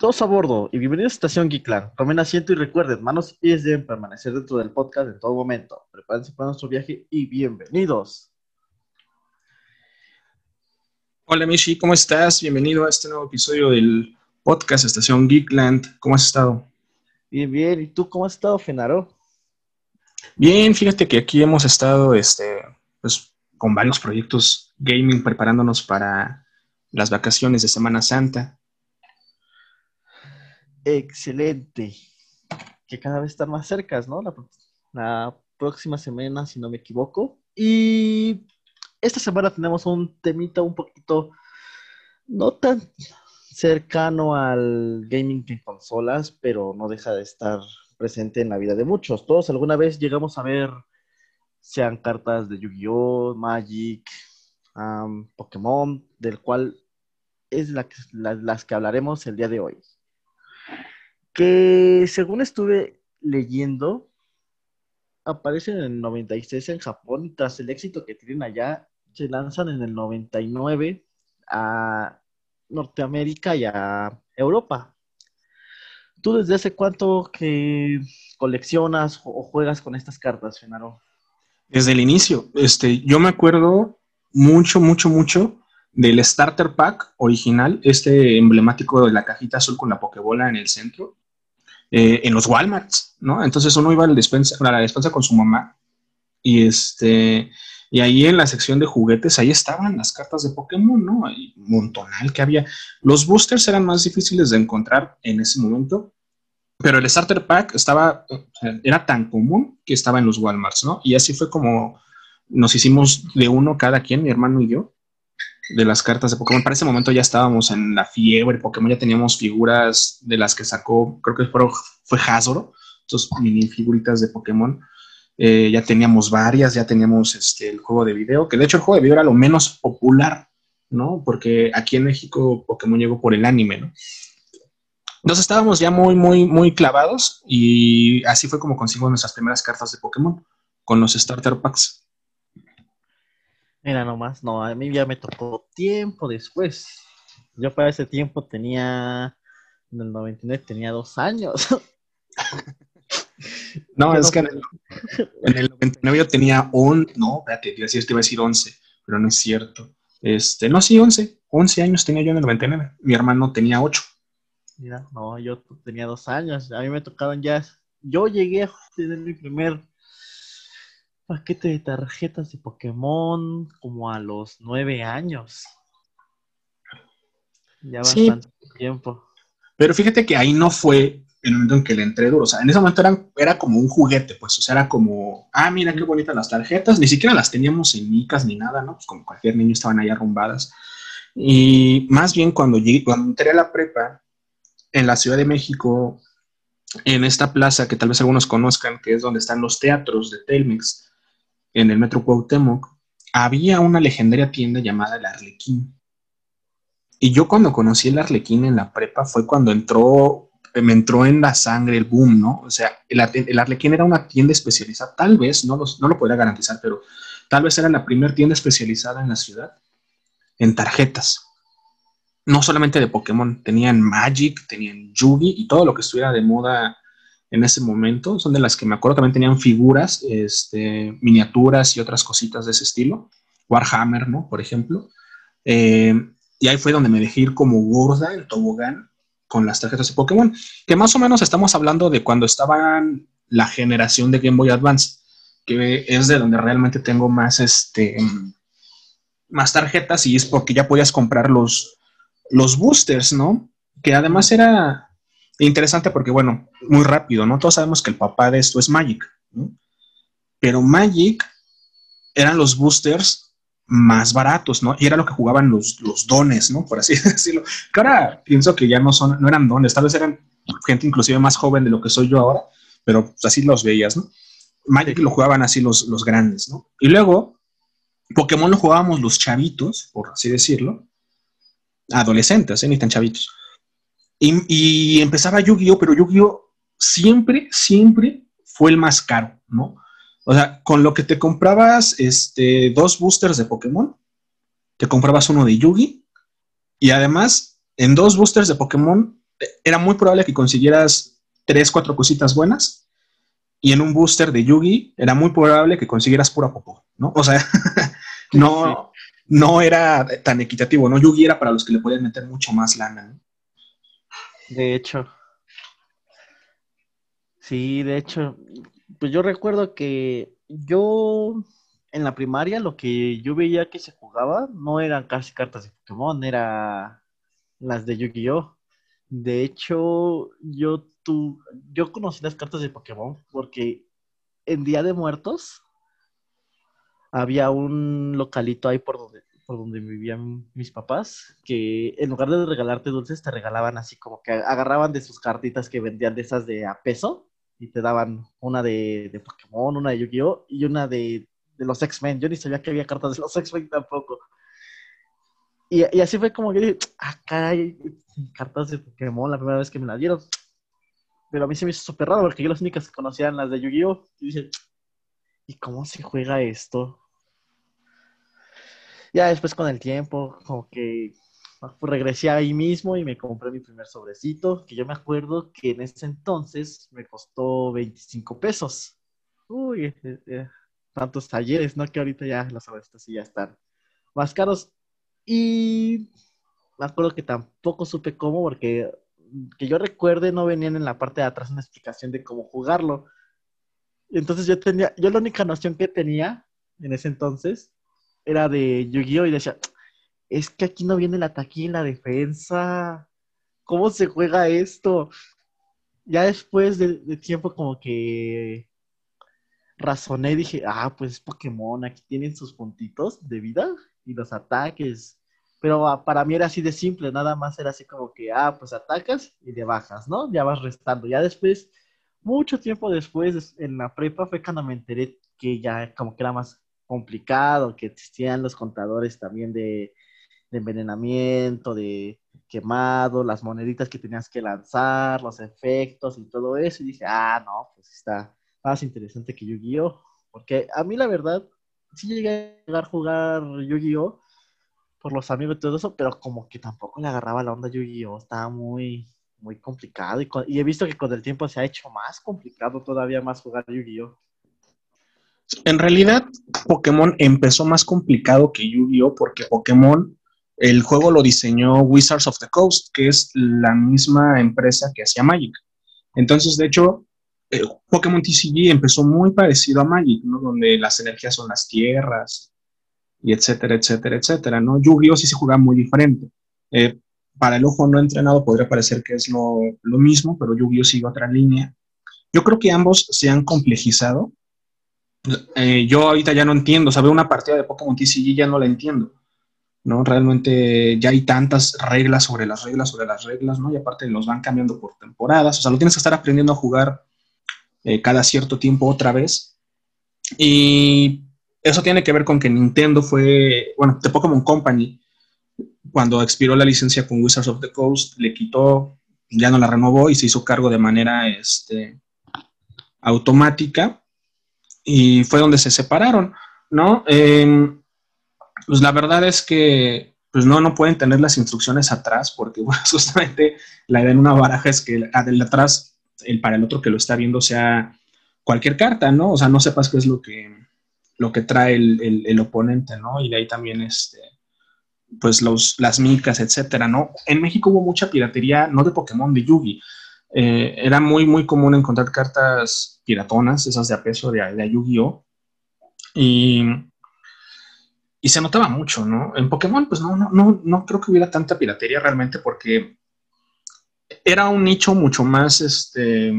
Todos a bordo y bienvenidos a Estación Geekland. Tomen asiento y recuerden, manos y pies deben permanecer dentro del podcast en todo momento. Prepárense para nuestro viaje y bienvenidos. Hola Mishi, ¿cómo estás? Bienvenido a este nuevo episodio del podcast Estación Geekland. ¿Cómo has estado? Bien, bien. ¿Y tú cómo has estado, Fenaro? Bien, fíjate que aquí hemos estado este, pues, con varios proyectos gaming preparándonos para las vacaciones de Semana Santa. Excelente. Que cada vez están más cercas, ¿no? La, próxima semana, si no me equivoco. Y esta semana tenemos un temita un poquito no tan cercano al gaming de consolas, pero no deja de estar presente en la vida de muchos. Todos alguna vez llegamos a ver, sean cartas de Yu-Gi-Oh, Magic, um, Pokémon, del cual es la, la, las que hablaremos el día de hoy que según estuve leyendo, aparecen en el 96 en Japón y tras el éxito que tienen allá, se lanzan en el 99 a Norteamérica y a Europa. ¿Tú desde hace cuánto que coleccionas o juegas con estas cartas, Fenaro? Desde el inicio. Este, yo me acuerdo mucho, mucho, mucho del starter pack original, este emblemático de la cajita azul con la pokebola en el centro. Eh, en los Walmarts, ¿no? Entonces uno iba a la, despensa, a la despensa con su mamá y este y ahí en la sección de juguetes, ahí estaban las cartas de Pokémon, ¿no? Hay un montonal que había. Los boosters eran más difíciles de encontrar en ese momento, pero el starter pack estaba, era tan común que estaba en los Walmarts, ¿no? Y así fue como nos hicimos de uno cada quien, mi hermano y yo, de las cartas de Pokémon. Para ese momento ya estábamos en la fiebre Pokémon, ya teníamos figuras de las que sacó, creo que fue, Hasbro, estos mini figuritas de Pokémon. Eh, ya teníamos varias, ya teníamos este, el juego de video, que de hecho el juego de video era lo menos popular, ¿no? Porque aquí en México Pokémon llegó por el anime, ¿no? Entonces estábamos ya muy, muy, muy clavados y así fue como conseguimos nuestras primeras cartas de Pokémon con los starter packs. Mira nomás, no, a mí ya me tocó tiempo después. Yo para ese tiempo tenía, en el 99 tenía dos años. no, es que en el, en el, 99 yo tenía un, no, espérate, te iba a decir, te iba a decir 11, pero no es cierto. Este, no, sí, 11, 11 años tenía yo en el 99. Mi hermano tenía 8. Mira, no, yo tenía dos años. A mí me tocaban ya, yo llegué a tener mi primer paquete de tarjetas de Pokémon como a los nueve años. Ya bastante tiempo. Pero fíjate que ahí no fue el momento en que le entré duro. O sea, en ese momento era, era como un juguete, pues. O sea, era como, ah, mira qué bonitas las tarjetas. Ni siquiera las teníamos en micas ni nada, ¿no? Pues como cualquier niño estaban ahí arrumbadas. Y más bien cuando, llegué, cuando entré a la prepa en la Ciudad de México, en esta plaza que tal vez algunos conozcan, que es donde están los teatros de Telmex, en el Metro Cuauhtémoc, había una legendaria tienda llamada El Arlequín. Y yo cuando conocí el Arlequín en la prepa fue cuando entró, me entró en la sangre el boom, ¿no? O sea, el, el Arlequín era una tienda especializada, tal vez, no, no lo podría garantizar, pero tal vez era la primera tienda especializada en la ciudad en tarjetas. No solamente de Pokémon, tenían Magic, tenían Yugi y todo lo que estuviera de moda en ese momento. Son de las que me acuerdo también tenían figuras, este, miniaturas y otras cositas de ese estilo. Warhammer, ¿no? Por ejemplo. Eh, y ahí fue donde me dejé ir como gorda en tobogán con las tarjetas de Pokémon, que más o menos estamos hablando de cuando estaban la generación de Game Boy Advance, que es de donde realmente tengo más, este, más tarjetas y es porque ya podías comprar los, los boosters, ¿no? Que además era, interesante porque, bueno, muy rápido, ¿no? Todos sabemos que el papá de esto es Magic, ¿no? Pero Magic eran los boosters más baratos, ¿no? Y era lo que jugaban los, los dones, ¿no? Por así decirlo. Que ahora pienso que ya no son, no eran dones, tal vez eran gente inclusive más joven de lo que soy yo ahora, pero pues, así los veías, ¿no? Magic lo jugaban así los, los grandes, ¿no? Y luego, Pokémon lo jugábamos los chavitos, por así decirlo, adolescentes, ¿eh? Ni tan chavitos. Y, empezaba Yu-Gi-Oh, pero Yu-Gi-Oh siempre, siempre fue el más caro, ¿no? O sea, con lo que te comprabas este, dos boosters de Pokémon, te comprabas uno de Yugi, y además, en dos boosters de Pokémon era muy probable que consiguieras tres, cuatro cositas buenas. Y en un booster de Yugi era muy probable que consiguieras pura popó, ¿no? O sea, no, no era tan equitativo, ¿no? Yugi era para los que le podían meter mucho más lana, ¿no? De hecho. Sí, de hecho, pues yo recuerdo que yo en la primaria lo que yo veía que se jugaba no eran casi cartas de Pokémon, era las de Yu-Gi-Oh! De hecho, yo, tu, yo conocí las cartas de Pokémon porque en Día de Muertos había un localito ahí por donde, por donde vivían mis papás, que en lugar de regalarte dulces, te regalaban así como que agarraban de sus cartitas que vendían de esas de a peso y te daban una de, Pokémon, una de Yu-Gi-Oh! y una de de los X-Men. Yo ni sabía que había cartas de los X-Men tampoco. Y, así fue como que dije, ah, caray, cartas de Pokémon la primera vez que me las dieron. Pero a mí se me hizo súper raro porque yo las únicas que conocían las de Yu-Gi-Oh! Y dije, ¿y cómo se juega esto? Ya después con el tiempo, como que regresé ahí mismo y me compré mi primer sobrecito, que yo me acuerdo que en ese entonces me costó 25 pesos. Uy, eh, eh, tantos talleres, ¿no? Que ahorita ya los sobrecitos sí ya están más caros. Y me acuerdo que tampoco supe cómo, porque que yo recuerde no venían en la parte de atrás una explicación de cómo jugarlo. entonces yo tenía, yo la única noción que tenía en ese entonces era de Yu-Gi-Oh! y decía, es que aquí no viene el ataque y la defensa. ¿Cómo se juega esto? Ya después de tiempo como que razoné dije, ah, pues es Pokémon, aquí tienen sus puntitos de vida y los ataques. Pero ah, para mí era así de simple, nada más era así como que, ah, pues atacas y le bajas, ¿no? Ya vas restando. Ya después, mucho tiempo después, en la prepa fue cuando me enteré que ya como que era más complicado, que existían los contadores también de, envenenamiento, de quemado, las moneditas que tenías que lanzar, los efectos y todo eso. Y dije, ah, no, pues está, más interesante que Yu-Gi-Oh! Porque a mí la verdad, sí llegué a jugar Yu-Gi-Oh! por los amigos y todo eso, pero como que tampoco le agarraba la onda Yu-Gi-Oh! Estaba muy, muy complicado y, he visto que con el tiempo se ha hecho más complicado todavía más jugar Yu-Gi-Oh! En realidad, Pokémon empezó más complicado que Yu-Gi-Oh! porque Pokémon, el juego lo diseñó Wizards of the Coast, que es la misma empresa que hacía Magic. Entonces, de hecho, eh, Pokémon TCG empezó muy parecido a Magic, ¿no? Donde las energías son las tierras, y etcétera, etcétera, etcétera, ¿no? Yu-Gi-Oh! sí se juega muy diferente. Eh, para el ojo no entrenado podría parecer que es lo, lo mismo, pero Yu-Gi-Oh! sigue otra línea. Yo creo que ambos se han complejizado. Eh, yo ahorita ya no entiendo, saber una partida de Pokémon TCG ya no la entiendo, ¿no? Realmente ya hay tantas reglas sobre las reglas sobre las reglas, ¿no? Y aparte los van cambiando por temporadas, o sea, lo tienes que estar aprendiendo a jugar eh, cada cierto tiempo otra vez. Y eso tiene que ver con que Nintendo fue, bueno, The Pokémon Company, cuando expiró la licencia con Wizards of the Coast, le quitó, ya no la renovó y se hizo cargo de manera este, automática. Y fue donde se separaron, ¿no? Em, pues la verdad es que pues no, no pueden tener las instrucciones atrás, porque justamente la idea en una baraja es que de atrás el para el otro que lo está viendo sea cualquier carta, ¿no? O sea, no sepas qué es lo que, lo que trae el, oponente, ¿no? Y de ahí también, este, pues los, las micas, etcétera, ¿no? En México hubo mucha piratería, no de Pokémon, de Yugi. Eh, era muy, muy común encontrar cartas piratonas, esas de a peso de, de Yu-Gi-Oh! Y, y se notaba mucho, ¿no? En Pokémon, pues no, no, no, no creo que hubiera tanta piratería realmente porque era un nicho mucho más, este,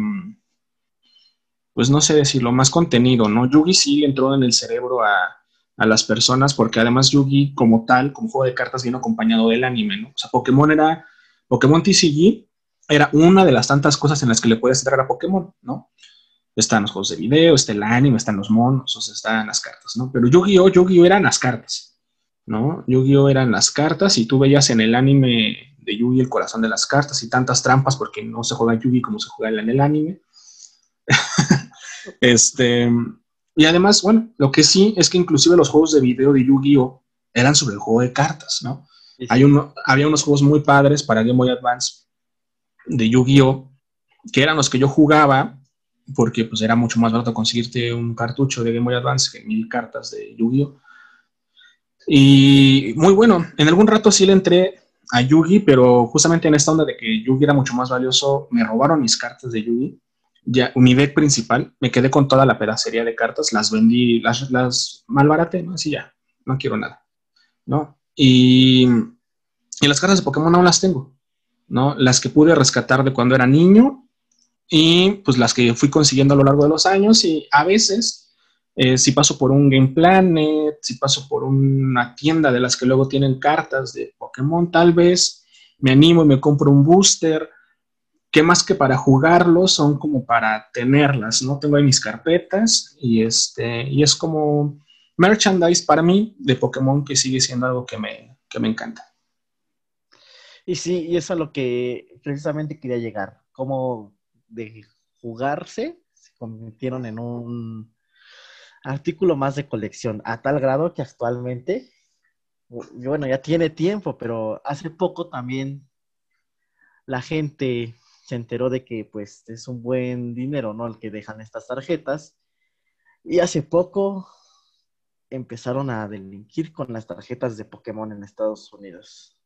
pues no sé decirlo, más contenido, ¿no? Yugi sí entró en el cerebro a, las personas porque además Yugi como tal, como juego de cartas, vino acompañado del anime, ¿no? O sea, Pokémon era, Pokémon TCG era una de las tantas cosas en las que le puedes entrar a Pokémon, ¿no? Están los juegos de video, está el anime, están los monos, o sea, están las cartas, ¿no? Pero Yu-Gi-Oh! Yu-Gi-Oh! eran las cartas, ¿no? Yu-Gi-Oh! eran las cartas y tú veías en el anime de Yugi, el corazón de las cartas y tantas trampas porque no se juega Yugi como se juega en el anime. este, y además, bueno, lo que sí es que inclusive los juegos de video de Yu-Gi-Oh! eran sobre el juego de cartas, ¿no? Hay uno, había unos juegos muy padres para Game Boy Advance de Yu-Gi-Oh! que eran los que yo jugaba, porque pues era mucho más barato conseguirte un cartucho de Game Boy Advance que mil cartas de Yu-Gi-Oh! Y muy bueno, en algún rato sí le entré a Yugi, pero justamente en esta onda de que Yugi era mucho más valioso, me robaron mis cartas de Yugi. Ya, mi deck principal, me quedé con toda la pedacería de cartas, las vendí, las, las malbaraté, ¿no? Así ya, no quiero nada, ¿no? Y, y las cartas de Pokémon aún las tengo, ¿no? Las que pude rescatar de cuando era niño y pues las que fui consiguiendo a lo largo de los años y a veces eh, si paso por un Game Planet, si paso por una tienda de las que luego tienen cartas de Pokémon, tal vez me animo y me compro un booster, que más que para jugarlos son como para tenerlas, ¿no? Tengo ahí mis carpetas y, este, y es como merchandise para mí de Pokémon que sigue siendo algo que me, que me encanta. Y sí, y eso es lo que precisamente quería llegar, como de jugarse se convirtieron en un artículo más de colección, a tal grado que actualmente, bueno, ya tiene tiempo, pero hace poco también la gente se enteró de que pues es un buen dinero, ¿no? El que dejan estas tarjetas. Y hace poco empezaron a delinquir con las tarjetas de Pokémon en Estados Unidos.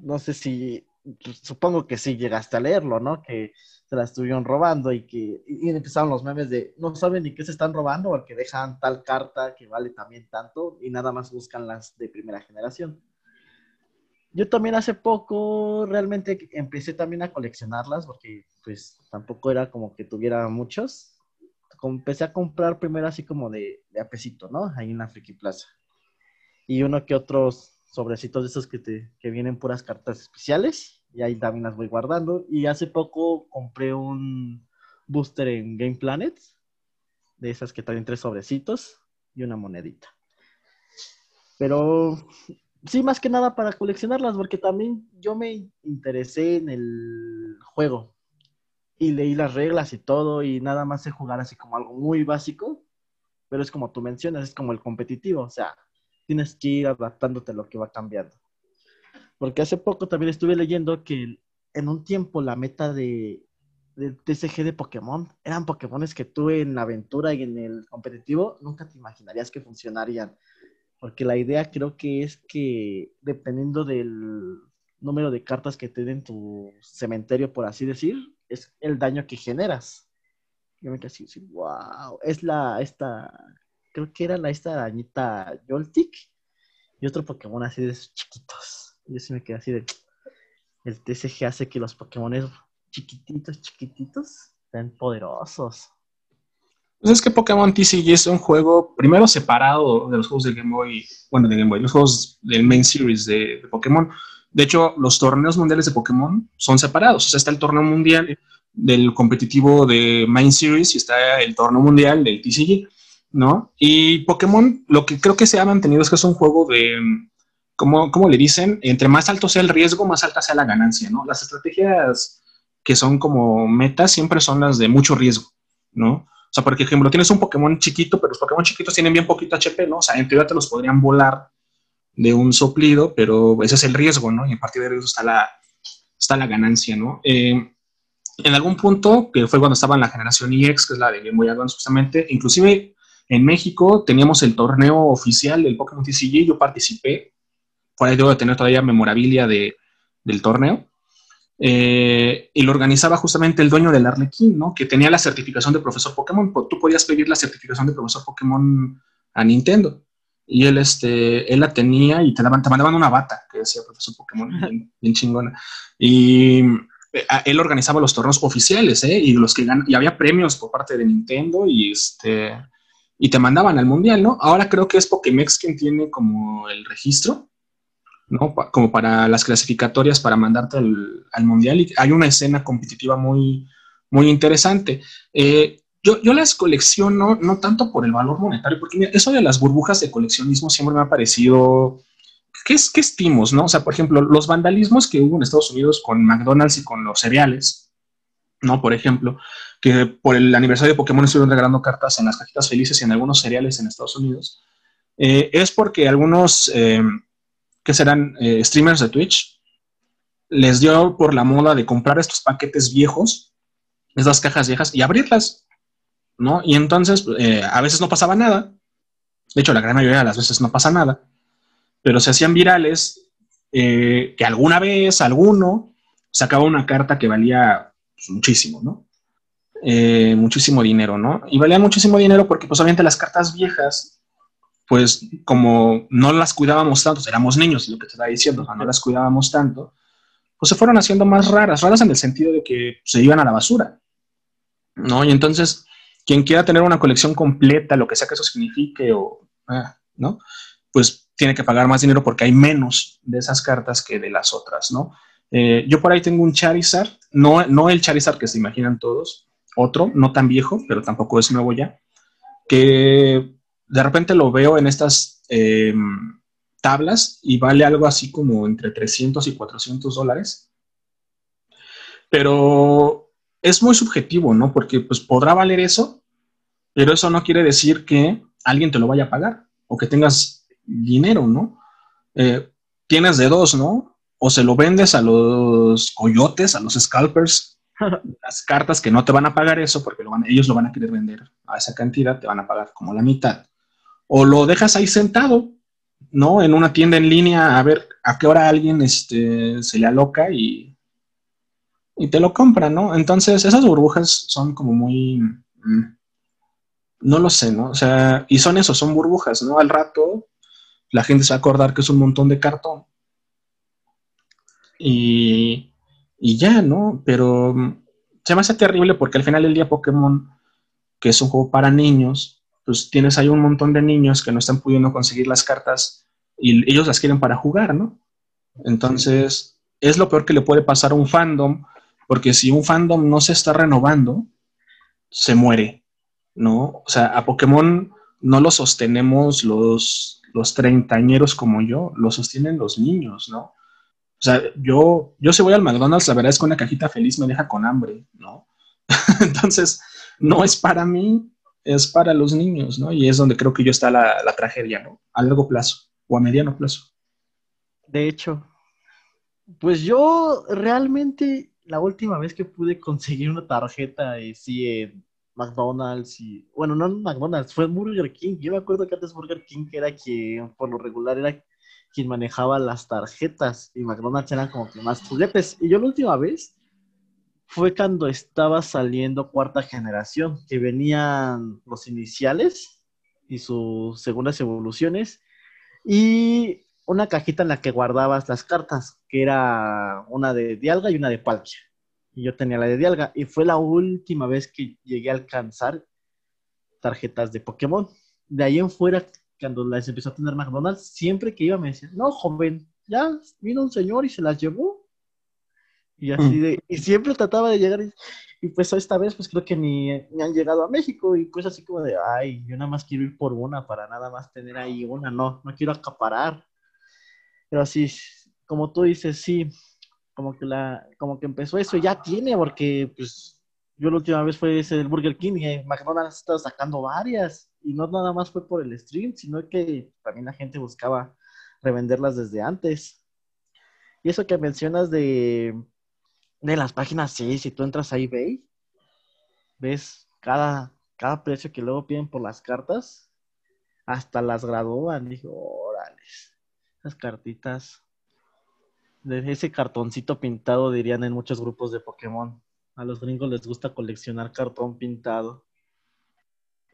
No sé si pues, supongo que sí llegaste a leerlo, ¿no? Que se la estuvieron robando y que y empezaron los memes de no saben ni qué se están robando o que dejan tal carta que vale también tanto y nada más buscan las de primera generación. Yo también hace poco realmente empecé también a coleccionarlas porque pues tampoco era como que tuviera muchos. Empecé a comprar primero así como de, de apesito, ¿no? Ahí en la Friki Plaza. Y uno que otros sobrecitos de esos que, te, que vienen puras cartas especiales y ahí también las voy guardando. Y hace poco compré un booster en Game Planet, de esas que traen tres sobrecitos y una monedita. Pero sí, más que nada para coleccionarlas, porque también yo me interesé en el juego y leí las reglas y todo, y nada más sé jugar así como algo muy básico, pero es como tú mencionas, es como el competitivo, o sea, tienes que ir adaptándote a lo que va cambiando. Porque hace poco también estuve leyendo que en un tiempo la meta de, TCG de Pokémon eran Pokémones que tú en la aventura y en el competitivo nunca te imaginarías que funcionarían. Porque la idea creo que es que dependiendo del número de cartas que te den tu cementerio, por así decir, es el daño que generas. Yo me quedé así, wow, es la, esta, creo que era la, esta arañita Joltik y otro Pokémon así de chiquitos. Yo sí me quedé así de. El TCG hace que los Pokémon chiquititos, chiquititos, sean poderosos. Pues es que Pokémon TCG es un juego primero separado de los juegos de Game Boy, bueno, de Game Boy, los juegos del main series de, Pokémon. De hecho, los torneos mundiales de Pokémon son separados. O sea, está el torneo mundial del competitivo de main series y está el torneo mundial del TCG, ¿no? Y Pokémon, lo que creo que se ha mantenido es que es un juego de, como, le dicen, entre más alto sea el riesgo, más alta sea la ganancia, ¿no? Las estrategias que son como metas siempre son las de mucho riesgo, ¿no? O sea, por ejemplo, tienes un Pokémon chiquito, pero los Pokémon chiquitos tienen bien poquito HP, ¿no? O sea, en teoría te los podrían volar de un soplido, pero ese es el riesgo, ¿no? Y a partir de eso está la, está la ganancia, ¿no? Eh, en algún punto, que fue cuando estaba en la generación EX, que es la de Game Boy Advance justamente, inclusive en México teníamos el torneo oficial del Pokémon TCG, yo participé, por ahí debo de tener todavía memorabilia de, del torneo. Eh, y lo organizaba justamente el dueño del Arlequín, ¿no? Que tenía la certificación de profesor Pokémon. Tú podías pedir la certificación de profesor Pokémon a Nintendo. Y él, este, él la tenía y te, daban, te mandaban una bata que decía profesor Pokémon, bien, chingona. Y eh, él organizaba los torneos oficiales, ¿eh? Y, los que y había premios por parte de Nintendo y, este, y te mandaban al mundial, ¿no? Ahora creo que es Pokémex quien tiene como el registro ¿no? Como para las clasificatorias para mandarte al, mundial. Y hay una escena competitiva muy, muy interesante. Eh, yo, yo, las colecciono no tanto por el valor monetario, porque eso de las burbujas de coleccionismo siempre me ha parecido. ¿Qué, es, ¿Qué estimos, no? O sea, por ejemplo, los vandalismos que hubo en Estados Unidos con McDonald's y con los cereales, ¿no? Por ejemplo, que por el aniversario de Pokémon estuvieron regalando cartas en las cajitas felices y en algunos cereales en Estados Unidos, eh, es porque algunos. Eh, que serán eh, streamers de Twitch, les dio por la moda de comprar estos paquetes viejos, estas cajas viejas, y abrirlas, ¿no? Y entonces, a veces no pasaba nada. De hecho, la gran mayoría de las veces no pasa nada. Pero se hacían virales que alguna vez alguno sacaba una carta que valía pues, muchísimo, ¿no? Eh, muchísimo dinero, ¿no? Y valía muchísimo dinero porque, pues, obviamente las cartas viejas, pues, como no las cuidábamos tanto, éramos niños, lo que te estaba diciendo, no las cuidábamos tanto, pues se fueron haciendo más raras, raras en el sentido de que se iban a la basura, ¿no? Y entonces, quien quiera tener una colección completa, lo que sea que eso signifique, o, ah, ¿no? Pues tiene que pagar más dinero porque hay menos de esas cartas que de las otras, ¿no? Eh, yo por ahí tengo un Charizard, no, no el Charizard que se imaginan todos, otro, no tan viejo, pero tampoco es nuevo ya, que de repente lo veo en estas em, tablas y vale algo así como entre 300 y 400 dólares. Pero es muy subjetivo, ¿no? Porque pues podrá valer eso, pero eso no quiere decir que alguien te lo vaya a pagar o que tengas dinero, ¿no? Eh, tienes de dos, ¿no? O se lo vendes a los coyotes, a los scalpers, las cartas que no te van a pagar eso porque ellos lo van a querer vender a esa cantidad, te van a pagar como la mitad. O lo dejas ahí sentado, ¿no? En una tienda en línea a ver a qué hora alguien este, se le aloca y, y te lo compra, ¿no? Entonces, esas burbujas son como muy... Mm, no lo sé, ¿no? O sea, y son eso, son burbujas, ¿no? Al rato la gente se va a acordar que es un montón de cartón. Y, y ya, ¿no? Pero mm, se me hace terrible porque al final del día Pokémon, que es un juego para niños, pues tienes ahí un montón de niños que no están pudiendo conseguir las cartas y ellos las quieren para jugar, ¿no? Entonces, es lo peor que le puede pasar a un fandom, porque si un fandom no se está renovando, se muere, ¿no? O sea, a Pokémon no lo sostenemos los, los treintañeros como yo, lo sostienen los niños, ¿no? O sea, yo, yo si voy al McDonald's, la verdad es que una cajita feliz me deja con hambre, ¿no? Entonces, no es para mí, es para los niños, ¿no? Y es donde creo que yo está la, la tragedia, ¿no? A largo plazo o a mediano plazo. De hecho, pues yo realmente la última vez que pude conseguir una tarjeta y sí en McDonald's y bueno, no McDonald's, fue Burger King. Yo me acuerdo que antes Burger King era quien por lo regular era quien manejaba las tarjetas y McDonald's eran como que más juguetes. Y yo la última vez fue cuando estaba saliendo cuarta generación, que venían los iniciales y sus segundas evoluciones y una cajita en la que guardabas las cartas, que era una de Dialga y una de Palkia. Y yo tenía la de Dialga y fue la última vez que llegué a alcanzar tarjetas de Pokémon. De ahí en fuera cuando las empezó a tener McDonald's, siempre que iba me decía, no, joven, ya vino un señor y se las llevó. Y así mm. de, y siempre trataba de llegar, y, pues esta vez pues creo que ni, han llegado a México, y pues así como de, ay, yo nada más quiero ir por una para nada más tener ahí una, no, no quiero acaparar. Pero así, como tú dices, sí, como que la, como que empezó eso, ya tiene, porque pues yo la última vez fue ese del Burger King y McDonald's ha sacando varias y no nada más fue por el stream, sino que también la gente buscaba revenderlas desde antes. Y eso que mencionas de, de las páginas, sí, si tú entras a eBay, ves cada, cada precio que luego piden por las cartas, hasta las gradúan. Dijo, órale, esas cartitas, de ese cartoncito pintado, dirían en muchos grupos de Pokémon. A los gringos les gusta coleccionar cartón pintado.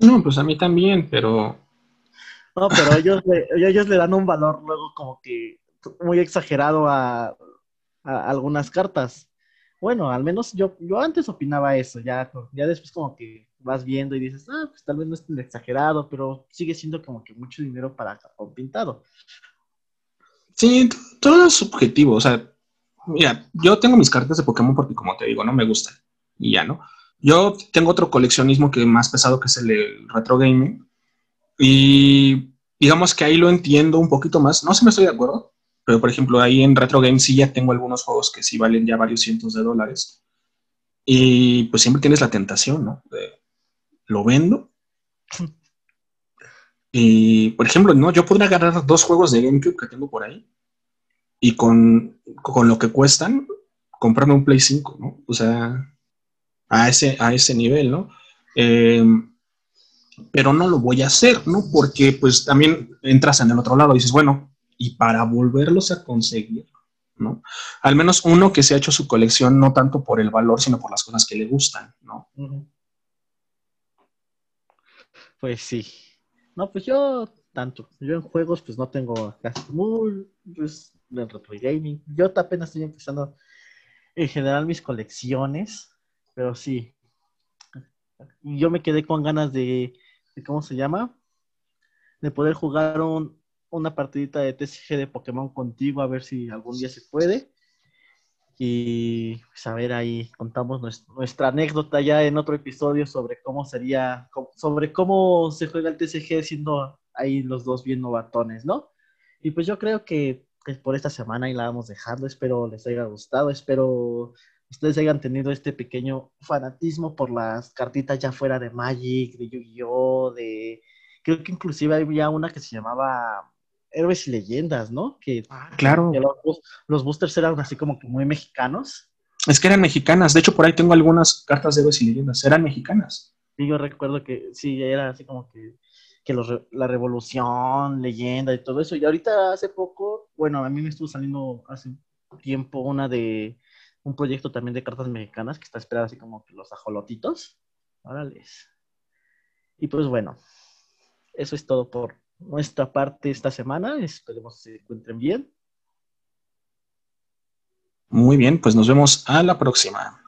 No, pues a mí también, pero... No, pero ellos le, ellos le dan un valor luego como que muy exagerado a, algunas cartas. Bueno, al menos yo, yo antes opinaba eso, ya, ya después como que vas viendo y dices, ah, pues tal vez no es tan exagerado, pero sigue siendo como que mucho dinero para cartón pintado. Sí, todo es subjetivo, o sea, Mira, yo tengo mis cartas de Pokémon porque, como te digo, no me gustan. Y ya, ¿no? Yo tengo otro coleccionismo que más pesado que es el, retro gaming. Y digamos que ahí lo entiendo un poquito más. No sé si me estoy de acuerdo, pero por ejemplo, ahí en retro gaming sí ya tengo algunos juegos que sí valen ya varios cientos de dólares. Y pues siempre tienes la tentación, ¿no? De, lo vendo. Y, por ejemplo, ¿no? Yo podría agarrar dos juegos de GameCube que tengo por ahí y con, con lo que cuestan, comprarme un Play 5, ¿no? O sea, a ese, a ese nivel, ¿no? Em, pero no lo voy a hacer, ¿no? Porque pues también entras en el otro lado y dices, bueno, y para volverlos a conseguir, ¿no? Al menos uno que se ha hecho su colección no tanto por el valor, sino por las cosas que le gustan, ¿no? Pues sí. No, pues yo tanto. Yo en juegos pues no tengo casi muy pues en retro gaming. Yo apenas estoy empezando en general mis colecciones, pero sí. Yo me quedé con ganas de, ¿cómo se llama? De poder jugar un, una partidita de TCG de Pokémon contigo, a ver si algún día se puede. Y pues a ver, ahí contamos nuestra, anécdota ya en otro episodio sobre cómo sería, sobre cómo se juega el TCG siendo ahí los dos bien novatones, ¿no? Y pues yo creo que por esta semana ahí la vamos dejando. Espero les haya gustado. Espero ustedes hayan tenido este pequeño fanatismo por las cartitas ya fuera de Magic, de Yu-Gi-Oh, de... Creo que inclusive había una que se llamaba Héroes y Leyendas, ¿no? Que, ah, claro. los, boosters eran así como que muy mexicanos. Es que eran mexicanas. De hecho, por ahí tengo algunas cartas de Héroes y Leyendas. Eran mexicanas. Y yo recuerdo que sí, era así como que que la revolución, leyenda y todo eso. Y ahorita hace poco, bueno, a mí me estuvo saliendo hace tiempo una de un proyecto también de cartas mexicanas que está esperando así como que los ajolotitos. Órales. Y pues bueno, eso es todo por nuestra parte esta semana. Esperemos que se encuentren bien. Muy bien, pues nos vemos a la próxima.